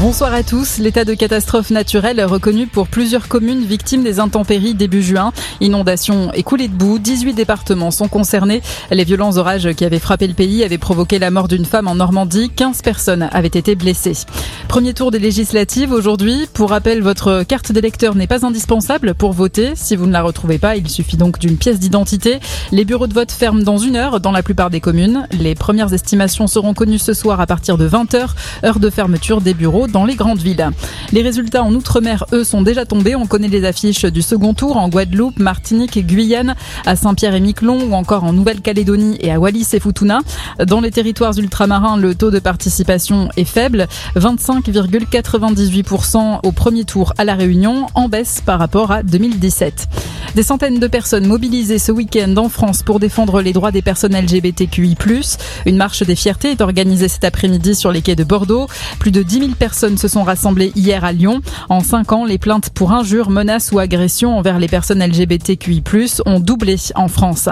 Bonsoir à tous. L'état de catastrophe naturelle reconnu pour plusieurs communes victimes des intempéries début juin. Inondations et coulées de boue. 18 départements sont concernés. Les violents orages qui avaient frappé le pays avaient provoqué la mort d'une femme en Normandie. 15 personnes avaient été blessées. Premier tour des législatives aujourd'hui. Pour rappel, votre carte d'électeur n'est pas indispensable pour voter. Si vous ne la retrouvez pas, il suffit donc d'une pièce d'identité. Les bureaux de vote ferment dans une heure dans la plupart des communes. Les premières estimations seront connues ce soir à partir de 20h, heure de fermeture des bureaux dans les grandes villes. Les résultats en Outre-mer, eux, sont déjà tombés. On connaît les affiches du second tour en Guadeloupe, Martinique, Guyane, à Saint-Pierre et Miquelon ou encore en Nouvelle-Calédonie et à Wallis et Futuna. Dans les territoires ultramarins, le taux de participation est faible, 25,98% au premier tour à La Réunion, en baisse par rapport à 2017. Des centaines de personnes mobilisées ce week-end en France pour défendre les droits des personnes LGBTQI+. Une marche des fiertés est organisée cet après-midi sur les quais de Bordeaux. Plus de 10 000 personnes se sont rassemblées hier à Lyon. En cinq ans, les plaintes pour injures, menaces ou agressions envers les personnes LGBTQI+, ont doublé en France.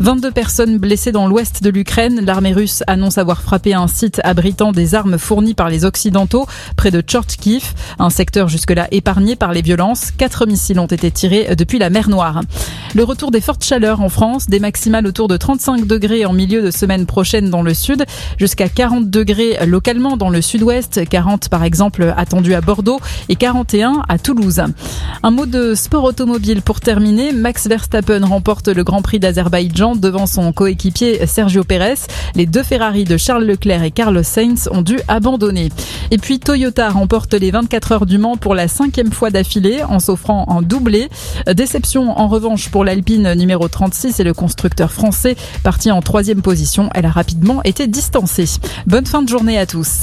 22 personnes blessées dans l'ouest de l'Ukraine. L'armée russe annonce avoir frappé un site abritant des armes fournies par les Occidentaux près de Tchortkiv, un secteur jusque-là épargné par les violences. Quatre missiles ont été tirés depuis la mer Noire. Le retour des fortes chaleurs en France, des maximales autour de 35 degrés en milieu de semaine prochaine dans le sud, jusqu'à 40 degrés localement dans le sud-ouest, 40 par exemple attendu à Bordeaux et 41 à Toulouse. Un mot de sport automobile pour terminer. Max Verstappen remporte le Grand Prix d'Azerbaïdjan devant son coéquipier Sergio Pérez. Les deux Ferrari de Charles Leclerc et Carlos Sainz ont dû abandonner. Et puis Toyota remporte les 24 heures du Mans pour la cinquième fois d'affilée en s'offrant en doublé. Déception en revanche pour l'Alpine numéro 36 et le constructeur français parti en troisième position. Elle a rapidement été distancée. Bonne fin de journée à tous.